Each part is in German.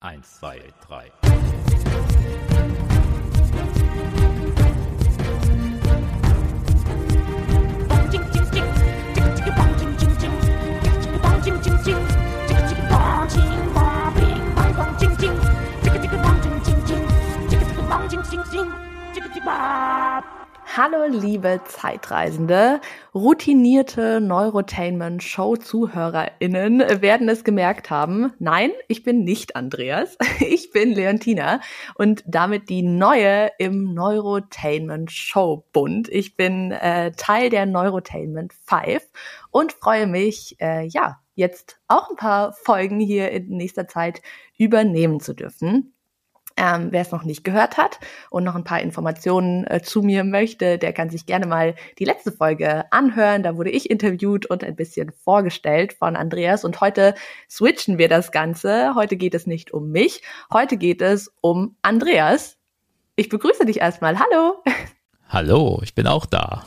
Eins, zwei, drei. Hallo liebe Zeitreisende, routinierte Neurotainment-Show-ZuhörerInnen werden es gemerkt haben. Nein, ich bin nicht Andreas, ich bin Leontina und damit die neue im Neurotainment-Show-Bund. Ich bin äh, Teil der Neurotainment 5 und freue mich, äh, ja, jetzt auch ein paar Folgen hier in nächster Zeit übernehmen zu dürfen. Ähm, Wer es noch nicht gehört hat und noch ein paar Informationen äh, zu mir möchte, der kann sich gerne mal die letzte Folge anhören. Da wurde ich interviewt und ein bisschen vorgestellt von Andreas. Und heute switchen wir das Ganze. Heute geht es nicht um mich, heute geht es um Andreas. Ich begrüße dich erstmal. Hallo. Hallo, ich bin auch da.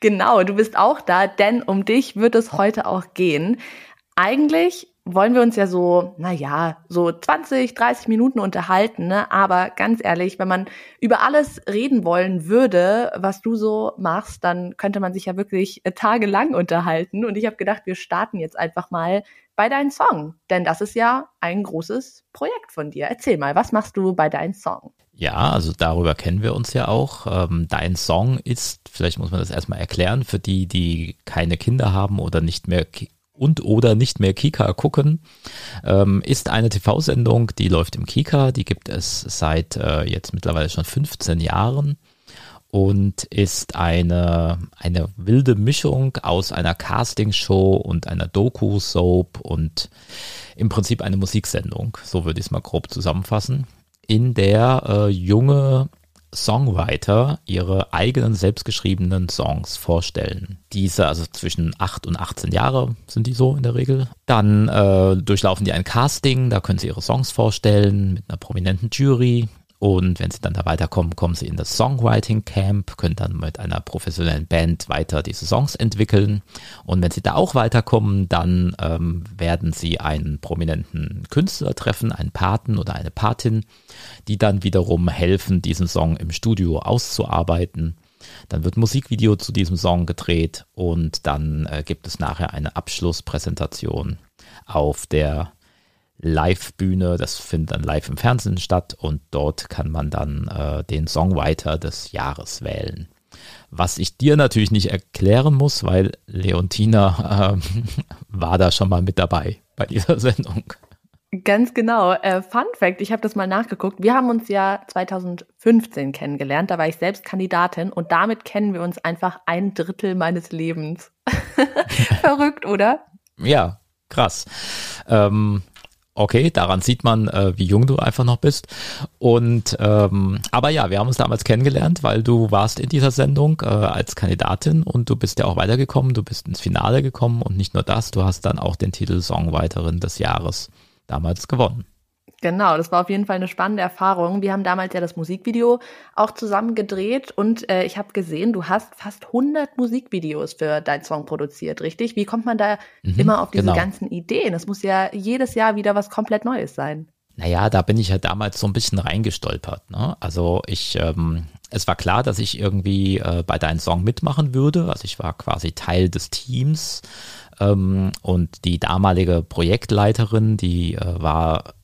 genau, du bist auch da, denn um dich wird es heute auch gehen. Eigentlich wollen wir uns ja so, na ja, so 20, 30 Minuten unterhalten, ne? Aber ganz ehrlich, wenn man über alles reden wollen würde, was du so machst, dann könnte man sich ja wirklich äh, tagelang unterhalten. Und ich habe gedacht, wir starten jetzt einfach mal bei deinem Song, denn das ist ja ein großes Projekt von dir. Erzähl mal, was machst du bei deinem Song? Ja, also darüber kennen wir uns ja auch. Ähm, dein Song ist, vielleicht muss man das erstmal erklären, für die, die keine Kinder haben oder nicht mehr und oder nicht mehr Kika gucken, ähm, ist eine TV-Sendung, die läuft im Kika, die gibt es seit äh, jetzt mittlerweile schon 15 Jahren und ist eine, eine wilde Mischung aus einer Castingshow und einer Doku-Soap und im Prinzip eine Musiksendung, so würde ich es mal grob zusammenfassen, in der äh, junge Songwriter ihre eigenen selbstgeschriebenen Songs vorstellen. Diese, also zwischen 8 und 18 Jahre sind die so in der Regel. Dann äh, durchlaufen die ein Casting, da können sie ihre Songs vorstellen mit einer prominenten Jury. Und wenn sie dann da weiterkommen, kommen sie in das Songwriting Camp, können dann mit einer professionellen Band weiter diese Songs entwickeln. Und wenn sie da auch weiterkommen, dann ähm, werden sie einen prominenten Künstler treffen, einen Paten oder eine Patin, die dann wiederum helfen, diesen Song im Studio auszuarbeiten. Dann wird Musikvideo zu diesem Song gedreht und dann äh, gibt es nachher eine Abschlusspräsentation auf der Live-Bühne. Das findet dann live im Fernsehen statt und dort kann man dann äh, den Songwriter des Jahres wählen. Was ich dir natürlich nicht erklären muss, weil Leontina äh, war da schon mal mit dabei bei dieser Sendung. Ganz genau. Äh, Fun Fact, ich habe das mal nachgeguckt. Wir haben uns ja 2015 kennengelernt. Da war ich selbst Kandidatin und damit kennen wir uns einfach ein Drittel meines Lebens. Verrückt, oder? Ja, krass. Ähm, okay, daran sieht man, äh, wie jung du einfach noch bist. Und ähm, aber ja, wir haben uns damals kennengelernt, weil du warst in dieser Sendung äh, als Kandidatin und du bist ja auch weitergekommen, du bist ins Finale gekommen und nicht nur das, du hast dann auch den Titel Songwriterin des Jahres damals gewonnen. Genau, das war auf jeden Fall eine spannende Erfahrung. Wir haben damals ja das Musikvideo auch zusammen gedreht und äh, ich habe gesehen, du hast fast 100 Musikvideos für deinen Song produziert, richtig? Wie kommt man da mhm, immer auf diese genau. ganzen Ideen? Es muss ja jedes Jahr wieder was komplett Neues sein. Naja, da bin ich ja damals so ein bisschen reingestolpert. Ne? Also ich, ähm, es war klar, dass ich irgendwie äh, bei deinem Song mitmachen würde. Also ich war quasi Teil des Teams ähm, und die damalige Projektleiterin, die äh, war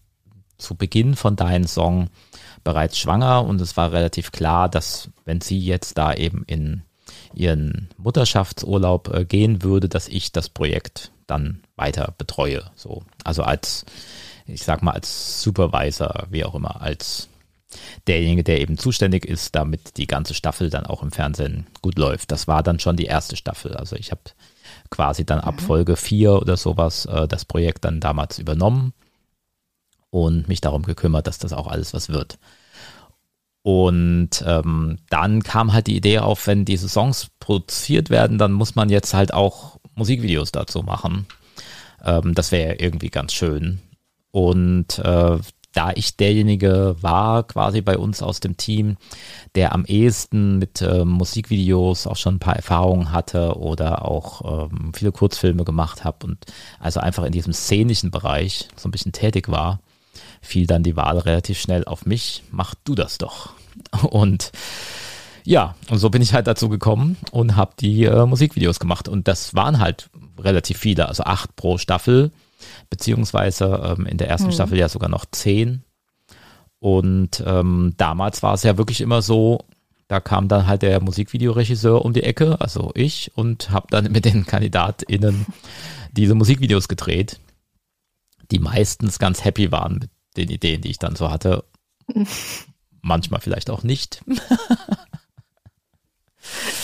zu Beginn von deinem Song bereits schwanger und es war relativ klar, dass wenn sie jetzt da eben in ihren Mutterschaftsurlaub äh, gehen würde, dass ich das Projekt dann weiter betreue. So, also als, ich sag mal, als Supervisor, wie auch immer, als derjenige, der eben zuständig ist, damit die ganze Staffel dann auch im Fernsehen gut läuft. Das war dann schon die erste Staffel. Also ich habe quasi dann ab mhm. Folge 4 oder sowas äh, das Projekt dann damals übernommen und mich darum gekümmert, dass das auch alles was wird. Und ähm, dann kam halt die Idee auf, wenn diese Songs produziert werden, dann muss man jetzt halt auch Musikvideos dazu machen. Ähm, das wäre irgendwie ganz schön. Und äh, da ich derjenige war, quasi bei uns aus dem Team, der am ehesten mit äh, Musikvideos auch schon ein paar Erfahrungen hatte oder auch ähm, viele Kurzfilme gemacht habe und also einfach in diesem szenischen Bereich so ein bisschen tätig war, fiel dann die Wahl relativ schnell auf mich. Mach du das doch. Und ja, und so bin ich halt dazu gekommen und habe die äh, Musikvideos gemacht. Und das waren halt relativ viele, also acht pro Staffel, beziehungsweise ähm, in der ersten mhm. Staffel ja sogar noch zehn. Und ähm, damals war es ja wirklich immer so, da kam dann halt der Musikvideoregisseur um die Ecke, also ich, und habe dann mit den KandidatInnen diese Musikvideos gedreht, die meistens ganz happy waren mit den Ideen, die ich dann so hatte. Manchmal vielleicht auch nicht.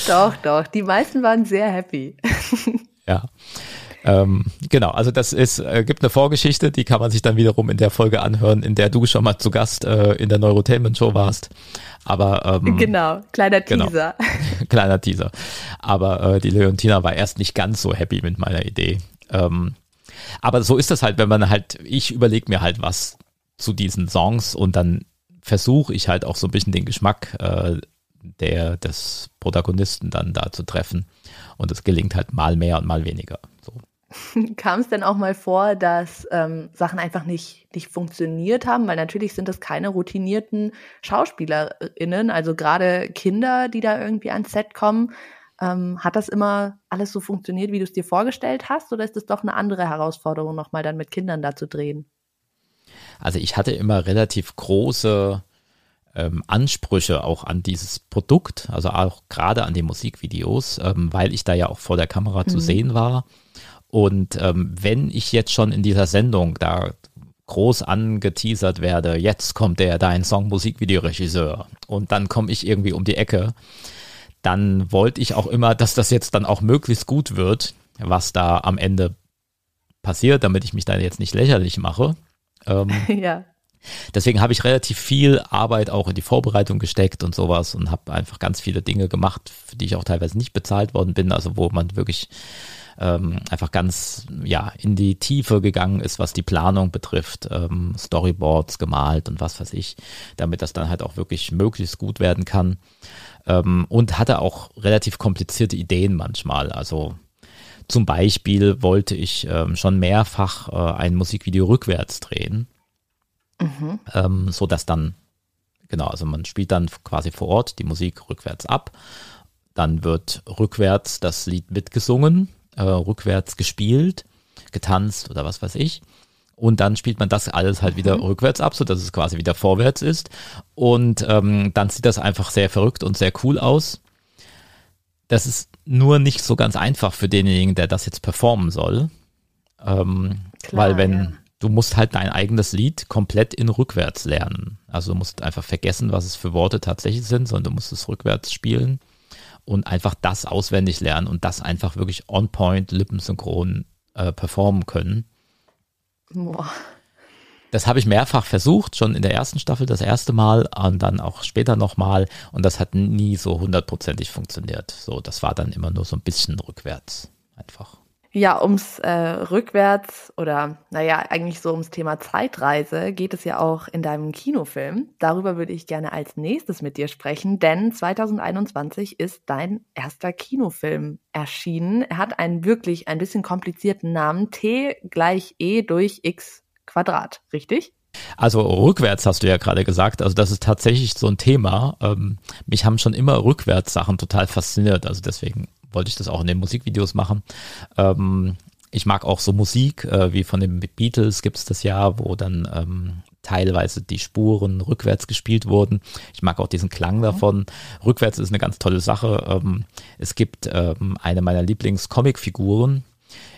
doch, doch, die meisten waren sehr happy. ja. Ähm, genau, also das ist, äh, gibt eine Vorgeschichte, die kann man sich dann wiederum in der Folge anhören, in der du schon mal zu Gast äh, in der Neurotainment Show warst. Aber ähm, genau, kleiner genau. Teaser. Genau, kleiner Teaser. Aber äh, die Leontina war erst nicht ganz so happy mit meiner Idee. Ähm, aber so ist das halt, wenn man halt, ich überlege mir halt was zu diesen Songs und dann versuche ich halt auch so ein bisschen den Geschmack äh, der des Protagonisten dann da zu treffen. Und es gelingt halt mal mehr und mal weniger. So. Kam es denn auch mal vor, dass ähm, Sachen einfach nicht, nicht funktioniert haben? Weil natürlich sind das keine routinierten SchauspielerInnen, also gerade Kinder, die da irgendwie ans Set kommen. Ähm, hat das immer alles so funktioniert, wie du es dir vorgestellt hast? Oder ist es doch eine andere Herausforderung, nochmal dann mit Kindern da zu drehen? Also ich hatte immer relativ große ähm, Ansprüche auch an dieses Produkt, also auch gerade an die Musikvideos, ähm, weil ich da ja auch vor der Kamera mhm. zu sehen war. Und ähm, wenn ich jetzt schon in dieser Sendung da groß angeteasert werde, jetzt kommt der dein Song Musikvideoregisseur und dann komme ich irgendwie um die Ecke, dann wollte ich auch immer, dass das jetzt dann auch möglichst gut wird, was da am Ende passiert, damit ich mich da jetzt nicht lächerlich mache. Ähm, ja. Deswegen habe ich relativ viel Arbeit auch in die Vorbereitung gesteckt und sowas und habe einfach ganz viele Dinge gemacht, für die ich auch teilweise nicht bezahlt worden bin, also wo man wirklich ähm, einfach ganz ja in die Tiefe gegangen ist, was die Planung betrifft, ähm, Storyboards gemalt und was weiß ich, damit das dann halt auch wirklich möglichst gut werden kann. Ähm, und hatte auch relativ komplizierte Ideen manchmal. Also zum Beispiel wollte ich ähm, schon mehrfach äh, ein Musikvideo rückwärts drehen, mhm. ähm, so dass dann genau, also man spielt dann quasi vor Ort die Musik rückwärts ab, dann wird rückwärts das Lied mitgesungen äh, rückwärts gespielt, getanzt oder was weiß ich. Und dann spielt man das alles halt wieder mhm. rückwärts ab, so dass es quasi wieder vorwärts ist. Und ähm, dann sieht das einfach sehr verrückt und sehr cool aus. Das ist nur nicht so ganz einfach für denjenigen, der das jetzt performen soll. Ähm, Klar, weil wenn ja. du musst halt dein eigenes Lied komplett in rückwärts lernen. Also du musst einfach vergessen, was es für Worte tatsächlich sind, sondern du musst es rückwärts spielen und einfach das auswendig lernen und das einfach wirklich on point, lippensynchron äh, performen können. Boah. Das habe ich mehrfach versucht, schon in der ersten Staffel das erste Mal und dann auch später nochmal und das hat nie so hundertprozentig funktioniert. So, das war dann immer nur so ein bisschen rückwärts einfach. Ja, ums äh, Rückwärts oder naja, eigentlich so ums Thema Zeitreise geht es ja auch in deinem Kinofilm. Darüber würde ich gerne als nächstes mit dir sprechen, denn 2021 ist dein erster Kinofilm erschienen. Er hat einen wirklich ein bisschen komplizierten Namen, T gleich E durch X Quadrat, richtig? Also rückwärts hast du ja gerade gesagt, also das ist tatsächlich so ein Thema. Ähm, mich haben schon immer rückwärts Sachen total fasziniert, also deswegen wollte ich das auch in den Musikvideos machen. Ähm, ich mag auch so Musik, äh, wie von den Beatles gibt es das ja, wo dann ähm, teilweise die Spuren rückwärts gespielt wurden. Ich mag auch diesen Klang mhm. davon. Rückwärts ist eine ganz tolle Sache. Ähm, es gibt ähm, eine meiner Lieblings-Comic-Figuren,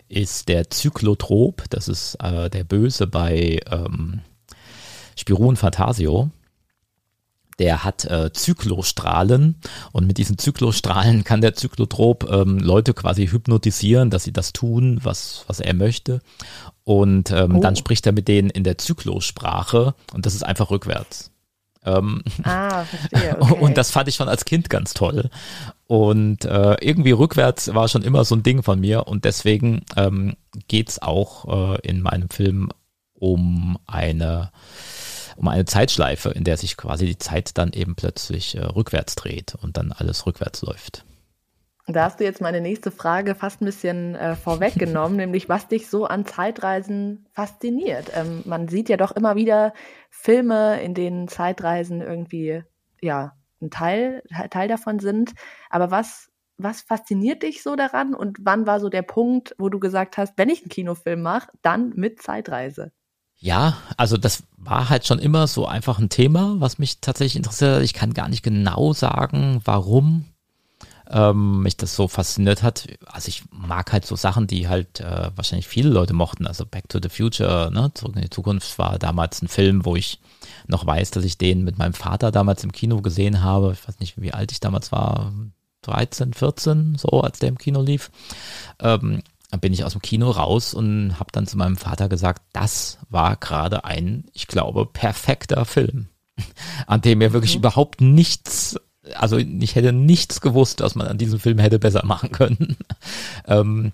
ist der Zyklotrop. Das ist äh, der Böse bei ähm, Spirun Fantasio der hat äh, Zyklostrahlen und mit diesen Zyklostrahlen kann der Zyklotrop ähm, Leute quasi hypnotisieren, dass sie das tun, was, was er möchte. Und ähm, oh. dann spricht er mit denen in der Zyklosprache und das ist einfach rückwärts. Ähm, ah, verstehe. Okay. Und das fand ich schon als Kind ganz toll. Und äh, irgendwie rückwärts war schon immer so ein Ding von mir und deswegen ähm, geht auch äh, in meinem Film um eine um eine Zeitschleife, in der sich quasi die Zeit dann eben plötzlich äh, rückwärts dreht und dann alles rückwärts läuft. Da hast du jetzt meine nächste Frage fast ein bisschen äh, vorweggenommen, nämlich was dich so an Zeitreisen fasziniert. Ähm, man sieht ja doch immer wieder Filme, in denen Zeitreisen irgendwie ja ein Teil, Teil davon sind. Aber was, was fasziniert dich so daran und wann war so der Punkt, wo du gesagt hast, wenn ich einen Kinofilm mache, dann mit Zeitreise? Ja, also das war halt schon immer so einfach ein Thema, was mich tatsächlich interessiert. Ich kann gar nicht genau sagen, warum ähm, mich das so fasziniert hat. Also ich mag halt so Sachen, die halt äh, wahrscheinlich viele Leute mochten. Also Back to the Future, ne, Zurück in die Zukunft war damals ein Film, wo ich noch weiß, dass ich den mit meinem Vater damals im Kino gesehen habe. Ich weiß nicht, wie alt ich damals war. 13, 14, so als der im Kino lief. Ähm, dann bin ich aus dem Kino raus und habe dann zu meinem Vater gesagt, das war gerade ein, ich glaube, perfekter Film, an dem er wirklich mhm. überhaupt nichts also ich hätte nichts gewusst, was man an diesem Film hätte besser machen können. ähm,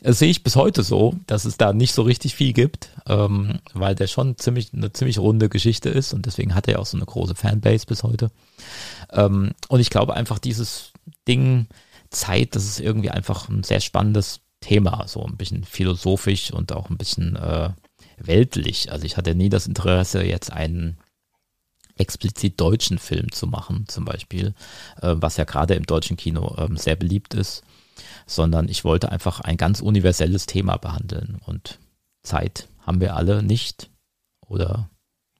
das sehe ich bis heute so, dass es da nicht so richtig viel gibt, ähm, weil der schon ziemlich eine ziemlich runde Geschichte ist und deswegen hat er ja auch so eine große Fanbase bis heute. Ähm, und ich glaube einfach dieses Ding Zeit, das ist irgendwie einfach ein sehr spannendes Thema, so ein bisschen philosophisch und auch ein bisschen äh, weltlich. Also ich hatte nie das Interesse, jetzt einen explizit deutschen Film zu machen, zum Beispiel, äh, was ja gerade im deutschen Kino ähm, sehr beliebt ist, sondern ich wollte einfach ein ganz universelles Thema behandeln und Zeit haben wir alle nicht oder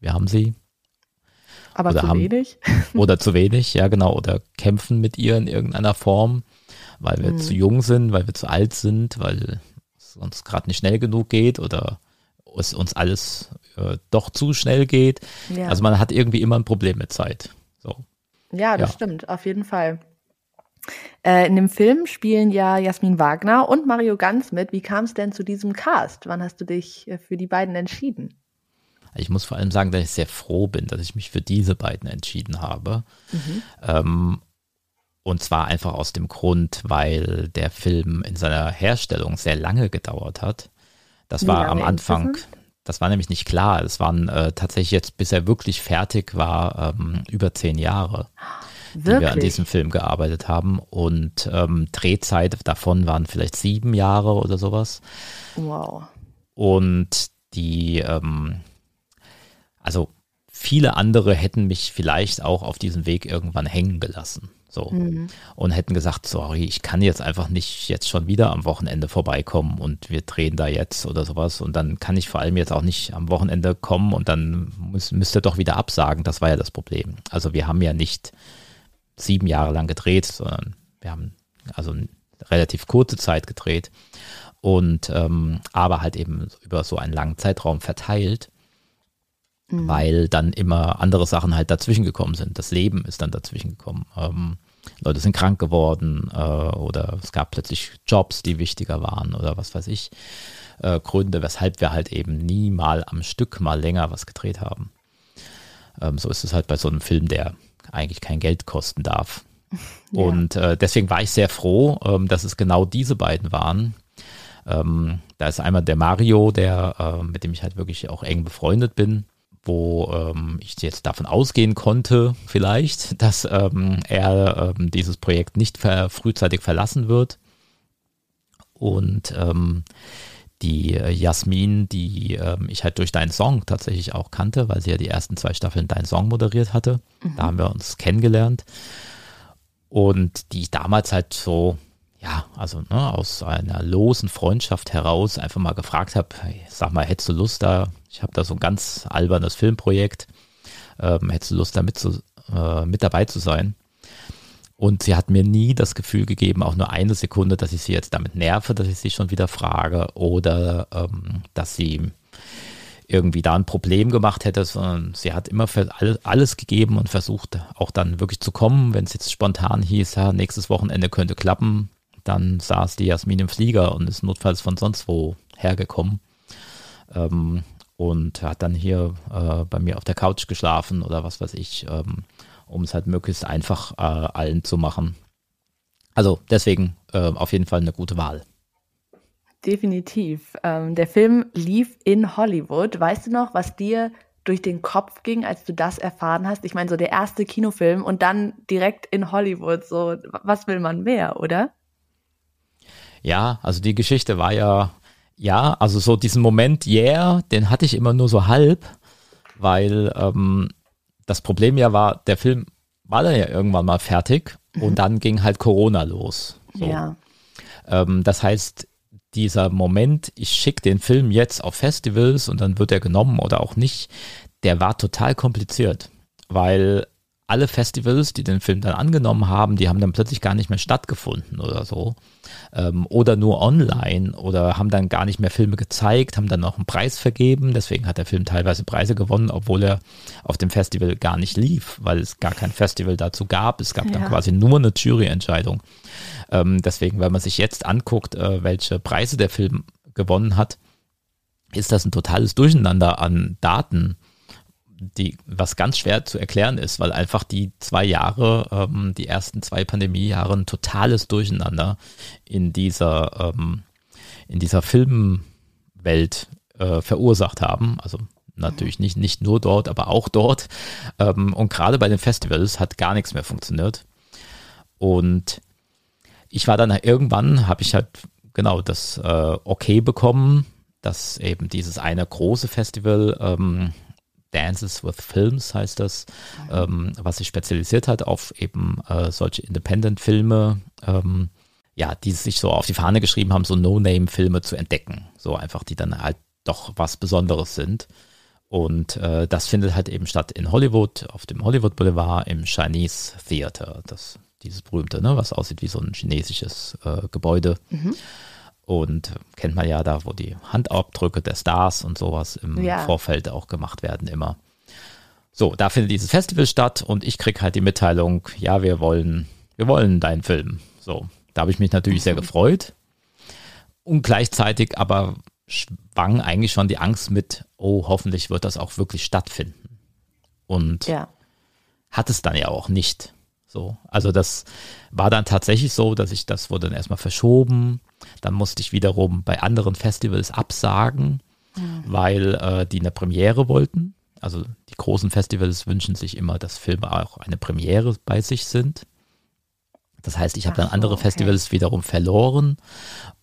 wir haben sie. Aber zu haben, wenig. Oder zu wenig, ja genau, oder kämpfen mit ihr in irgendeiner Form, weil wir mhm. zu jung sind, weil wir zu alt sind, weil es uns gerade nicht schnell genug geht oder es uns alles äh, doch zu schnell geht. Ja. Also man hat irgendwie immer ein Problem mit Zeit. So. Ja, das ja. stimmt, auf jeden Fall. Äh, in dem Film spielen ja Jasmin Wagner und Mario Ganz mit. Wie kam es denn zu diesem Cast? Wann hast du dich äh, für die beiden entschieden? Ich muss vor allem sagen, dass ich sehr froh bin, dass ich mich für diese beiden entschieden habe. Mhm. Ähm, und zwar einfach aus dem Grund, weil der Film in seiner Herstellung sehr lange gedauert hat. Das Wie war am Anfang, das war nämlich nicht klar. Es waren äh, tatsächlich jetzt, bis er wirklich fertig war, ähm, über zehn Jahre, wirklich? die wir an diesem Film gearbeitet haben. Und ähm, Drehzeit davon waren vielleicht sieben Jahre oder sowas. Wow. Und die, ähm, also viele andere hätten mich vielleicht auch auf diesem Weg irgendwann hängen gelassen. So. Mhm. Und hätten gesagt, sorry, ich kann jetzt einfach nicht jetzt schon wieder am Wochenende vorbeikommen und wir drehen da jetzt oder sowas. Und dann kann ich vor allem jetzt auch nicht am Wochenende kommen und dann muss, müsst ihr doch wieder absagen. Das war ja das Problem. Also wir haben ja nicht sieben Jahre lang gedreht, sondern wir haben also eine relativ kurze Zeit gedreht und ähm, aber halt eben über so einen langen Zeitraum verteilt. Mhm. weil dann immer andere Sachen halt dazwischen gekommen sind. Das Leben ist dann dazwischen gekommen. Ähm, Leute sind krank geworden äh, oder es gab plötzlich Jobs, die wichtiger waren oder was weiß ich. Äh, Gründe, weshalb wir halt eben nie mal am Stück mal länger was gedreht haben. Ähm, so ist es halt bei so einem Film, der eigentlich kein Geld kosten darf. Ja. Und äh, deswegen war ich sehr froh, ähm, dass es genau diese beiden waren. Ähm, da ist einmal der Mario, der, äh, mit dem ich halt wirklich auch eng befreundet bin wo ähm, ich jetzt davon ausgehen konnte, vielleicht, dass ähm, er ähm, dieses Projekt nicht ver frühzeitig verlassen wird. Und ähm, die äh, Jasmin, die ähm, ich halt durch deinen Song tatsächlich auch kannte, weil sie ja die ersten zwei Staffeln deinen Song moderiert hatte. Mhm. Da haben wir uns kennengelernt. Und die ich damals halt so ja, also ne, aus einer losen Freundschaft heraus einfach mal gefragt habe, hey, sag mal, hättest du Lust da, ich habe da so ein ganz albernes Filmprojekt, ähm, hättest du Lust da mit, zu, äh, mit dabei zu sein? Und sie hat mir nie das Gefühl gegeben, auch nur eine Sekunde, dass ich sie jetzt damit nerve, dass ich sie schon wieder frage oder ähm, dass sie irgendwie da ein Problem gemacht hätte, sondern sie hat immer alles gegeben und versucht auch dann wirklich zu kommen, wenn es jetzt spontan hieß, ja, nächstes Wochenende könnte klappen, dann saß die Jasmin im Flieger und ist notfalls von sonst wo hergekommen. Ähm, und hat dann hier äh, bei mir auf der Couch geschlafen oder was weiß ich, ähm, um es halt möglichst einfach äh, allen zu machen. Also deswegen äh, auf jeden Fall eine gute Wahl. Definitiv. Ähm, der Film lief in Hollywood. Weißt du noch, was dir durch den Kopf ging, als du das erfahren hast? Ich meine, so der erste Kinofilm und dann direkt in Hollywood, so was will man mehr, oder? Ja, also die Geschichte war ja, ja, also so diesen Moment, yeah, den hatte ich immer nur so halb, weil ähm, das Problem ja war, der Film war dann ja irgendwann mal fertig mhm. und dann ging halt Corona los. So. Ja. Ähm, das heißt, dieser Moment, ich schicke den Film jetzt auf Festivals und dann wird er genommen oder auch nicht, der war total kompliziert, weil alle Festivals, die den Film dann angenommen haben, die haben dann plötzlich gar nicht mehr stattgefunden oder so. Ähm, oder nur online oder haben dann gar nicht mehr Filme gezeigt, haben dann noch einen Preis vergeben. Deswegen hat der Film teilweise Preise gewonnen, obwohl er auf dem Festival gar nicht lief, weil es gar kein Festival dazu gab. Es gab ja. dann quasi nur eine Juryentscheidung. Ähm, deswegen, wenn man sich jetzt anguckt, äh, welche Preise der Film gewonnen hat, ist das ein totales Durcheinander an Daten die, was ganz schwer zu erklären ist, weil einfach die zwei Jahre, ähm, die ersten zwei Pandemiejahre ein totales Durcheinander in dieser, ähm, in dieser Filmwelt äh, verursacht haben. Also natürlich nicht, nicht nur dort, aber auch dort. Ähm, und gerade bei den Festivals hat gar nichts mehr funktioniert. Und ich war dann irgendwann, habe ich halt genau das äh, Okay bekommen, dass eben dieses eine große Festival ähm, Dances with Films heißt das, mhm. ähm, was sich spezialisiert hat auf eben äh, solche Independent-Filme, ähm, ja, die sich so auf die Fahne geschrieben haben, so No-Name-Filme zu entdecken. So einfach, die dann halt doch was Besonderes sind. Und äh, das findet halt eben statt in Hollywood, auf dem Hollywood Boulevard im Chinese Theater. Das, dieses berühmte, ne, was aussieht wie so ein chinesisches äh, Gebäude. Mhm. Und kennt man ja da, wo die Handabdrücke der Stars und sowas im ja. Vorfeld auch gemacht werden immer. So, da findet dieses Festival statt und ich kriege halt die Mitteilung, ja, wir wollen, wir wollen deinen Film. So, da habe ich mich natürlich sehr mhm. gefreut. Und gleichzeitig aber schwang eigentlich schon die Angst mit, oh, hoffentlich wird das auch wirklich stattfinden. Und ja. hat es dann ja auch nicht. So, also das war dann tatsächlich so, dass ich, das wurde dann erstmal verschoben. Dann musste ich wiederum bei anderen Festivals absagen, mhm. weil äh, die eine Premiere wollten. Also die großen Festivals wünschen sich immer, dass Filme auch eine Premiere bei sich sind. Das heißt, ich habe dann andere okay. Festivals wiederum verloren,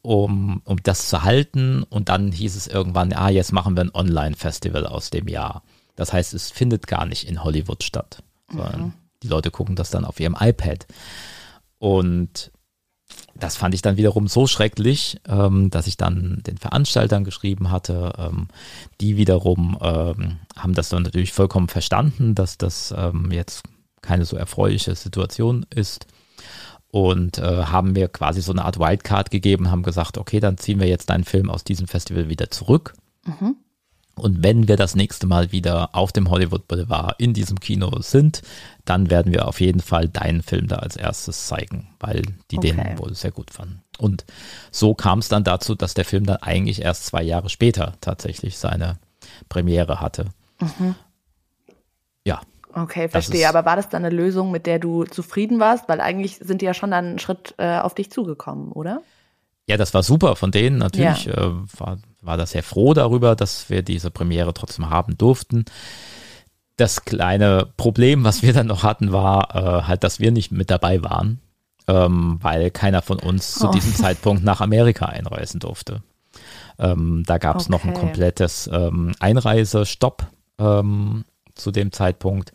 um, um das zu halten. Und dann hieß es irgendwann, ah, jetzt machen wir ein Online-Festival aus dem Jahr. Das heißt, es findet gar nicht in Hollywood statt, sondern mhm. Die Leute gucken das dann auf ihrem iPad. Und das fand ich dann wiederum so schrecklich, ähm, dass ich dann den Veranstaltern geschrieben hatte. Ähm, die wiederum ähm, haben das dann natürlich vollkommen verstanden, dass das ähm, jetzt keine so erfreuliche Situation ist. Und äh, haben mir quasi so eine Art Wildcard gegeben, haben gesagt, okay, dann ziehen wir jetzt deinen Film aus diesem Festival wieder zurück. Mhm. Und wenn wir das nächste Mal wieder auf dem Hollywood Boulevard in diesem Kino sind, dann werden wir auf jeden Fall deinen Film da als erstes zeigen, weil die okay. den wohl sehr gut fanden. Und so kam es dann dazu, dass der Film dann eigentlich erst zwei Jahre später tatsächlich seine Premiere hatte. Mhm. Ja. Okay, verstehe. Aber war das dann eine Lösung, mit der du zufrieden warst? Weil eigentlich sind die ja schon dann einen Schritt äh, auf dich zugekommen, oder? Ja, das war super von denen. Natürlich ja. äh, war, war das sehr froh darüber, dass wir diese Premiere trotzdem haben durften. Das kleine Problem, was wir dann noch hatten, war äh, halt, dass wir nicht mit dabei waren, ähm, weil keiner von uns oh. zu diesem Zeitpunkt nach Amerika einreisen durfte. Ähm, da gab es okay. noch ein komplettes ähm, Einreisestopp ähm, zu dem Zeitpunkt,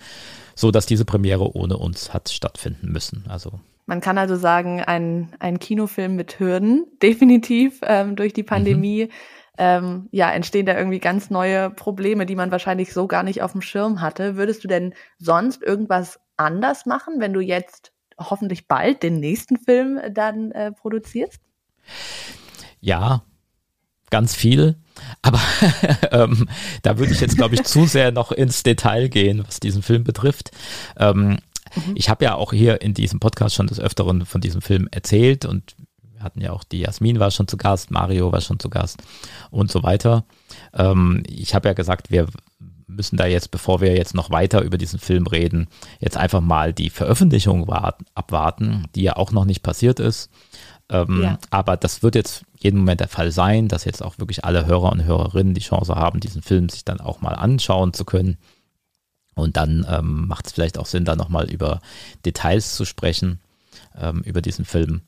so dass diese Premiere ohne uns hat stattfinden müssen. Also man kann also sagen, ein, ein Kinofilm mit Hürden, definitiv ähm, durch die Pandemie. Mhm. Ähm, ja, entstehen da irgendwie ganz neue Probleme, die man wahrscheinlich so gar nicht auf dem Schirm hatte. Würdest du denn sonst irgendwas anders machen, wenn du jetzt hoffentlich bald den nächsten Film dann äh, produzierst? Ja, ganz viel. Aber ähm, da würde ich jetzt, glaube ich, zu sehr noch ins Detail gehen, was diesen Film betrifft. Ähm, Mhm. Ich habe ja auch hier in diesem Podcast schon des Öfteren von diesem Film erzählt und wir hatten ja auch die Jasmin war schon zu Gast, Mario war schon zu Gast und so weiter. Ähm, ich habe ja gesagt, wir müssen da jetzt, bevor wir jetzt noch weiter über diesen Film reden, jetzt einfach mal die Veröffentlichung warten, abwarten, die ja auch noch nicht passiert ist. Ähm, ja. Aber das wird jetzt jeden Moment der Fall sein, dass jetzt auch wirklich alle Hörer und Hörerinnen die Chance haben, diesen Film sich dann auch mal anschauen zu können. Und dann ähm, macht es vielleicht auch Sinn, da nochmal über Details zu sprechen, ähm, über diesen Film.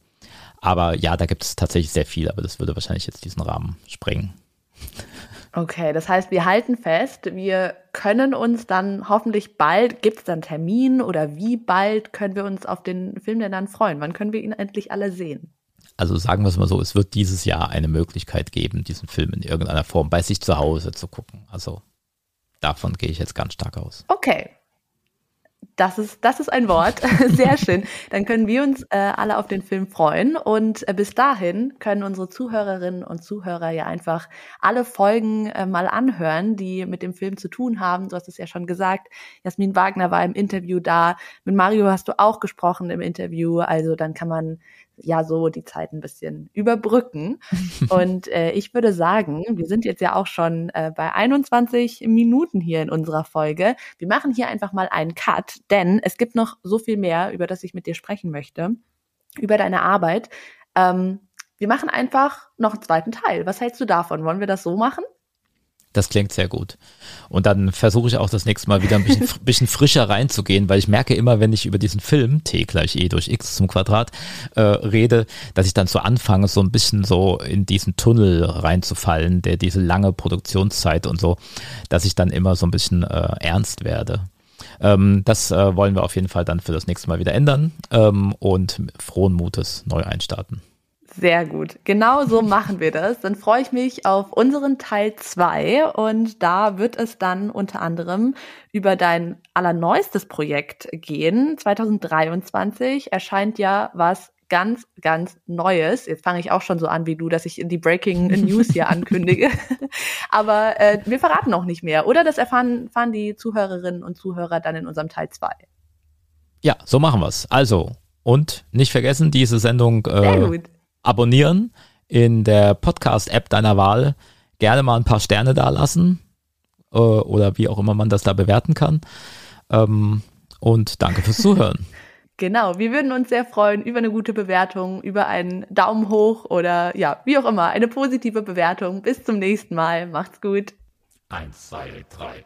Aber ja, da gibt es tatsächlich sehr viel, aber das würde wahrscheinlich jetzt diesen Rahmen sprengen. Okay, das heißt, wir halten fest, wir können uns dann hoffentlich bald, gibt es dann Termin oder wie bald können wir uns auf den Film denn dann freuen? Wann können wir ihn endlich alle sehen? Also sagen wir es mal so, es wird dieses Jahr eine Möglichkeit geben, diesen Film in irgendeiner Form bei sich zu Hause zu gucken. Also davon gehe ich jetzt ganz stark aus. Okay, das ist, das ist ein Wort. Sehr schön. Dann können wir uns äh, alle auf den Film freuen. Und äh, bis dahin können unsere Zuhörerinnen und Zuhörer ja einfach alle Folgen äh, mal anhören, die mit dem Film zu tun haben. Du hast es ja schon gesagt. Jasmin Wagner war im Interview da. Mit Mario hast du auch gesprochen im Interview. Also dann kann man ja so die Zeit ein bisschen überbrücken. Und äh, ich würde sagen, wir sind jetzt ja auch schon äh, bei 21 Minuten hier in unserer Folge. Wir machen hier einfach mal einen Cut, denn es gibt noch so viel mehr, über das ich mit dir sprechen möchte, über deine Arbeit. Ähm, wir machen einfach noch einen zweiten Teil. Was hältst du davon? Wollen wir das so machen? Das klingt sehr gut. Und dann versuche ich auch das nächste Mal wieder ein bisschen, bisschen, frischer reinzugehen, weil ich merke immer, wenn ich über diesen Film T gleich E durch X zum Quadrat äh, rede, dass ich dann so anfange, so ein bisschen so in diesen Tunnel reinzufallen, der diese lange Produktionszeit und so, dass ich dann immer so ein bisschen äh, ernst werde. Ähm, das äh, wollen wir auf jeden Fall dann für das nächste Mal wieder ändern ähm, und frohen Mutes neu einstarten. Sehr gut. Genau so machen wir das. Dann freue ich mich auf unseren Teil zwei und da wird es dann unter anderem über dein allerneuestes Projekt gehen. 2023 erscheint ja was ganz, ganz Neues. Jetzt fange ich auch schon so an wie du, dass ich die Breaking News hier ankündige. Aber äh, wir verraten noch nicht mehr. Oder das erfahren, erfahren die Zuhörerinnen und Zuhörer dann in unserem Teil zwei. Ja, so machen wir's. Also, und nicht vergessen, diese Sendung äh, abonnieren in der Podcast-App deiner Wahl. Gerne mal ein paar Sterne da lassen äh, oder wie auch immer man das da bewerten kann. Ähm, und danke fürs Zuhören. Genau, wir würden uns sehr freuen über eine gute Bewertung, über einen Daumen hoch oder ja, wie auch immer, eine positive Bewertung. Bis zum nächsten Mal. Macht's gut. Eins, zwei, drei.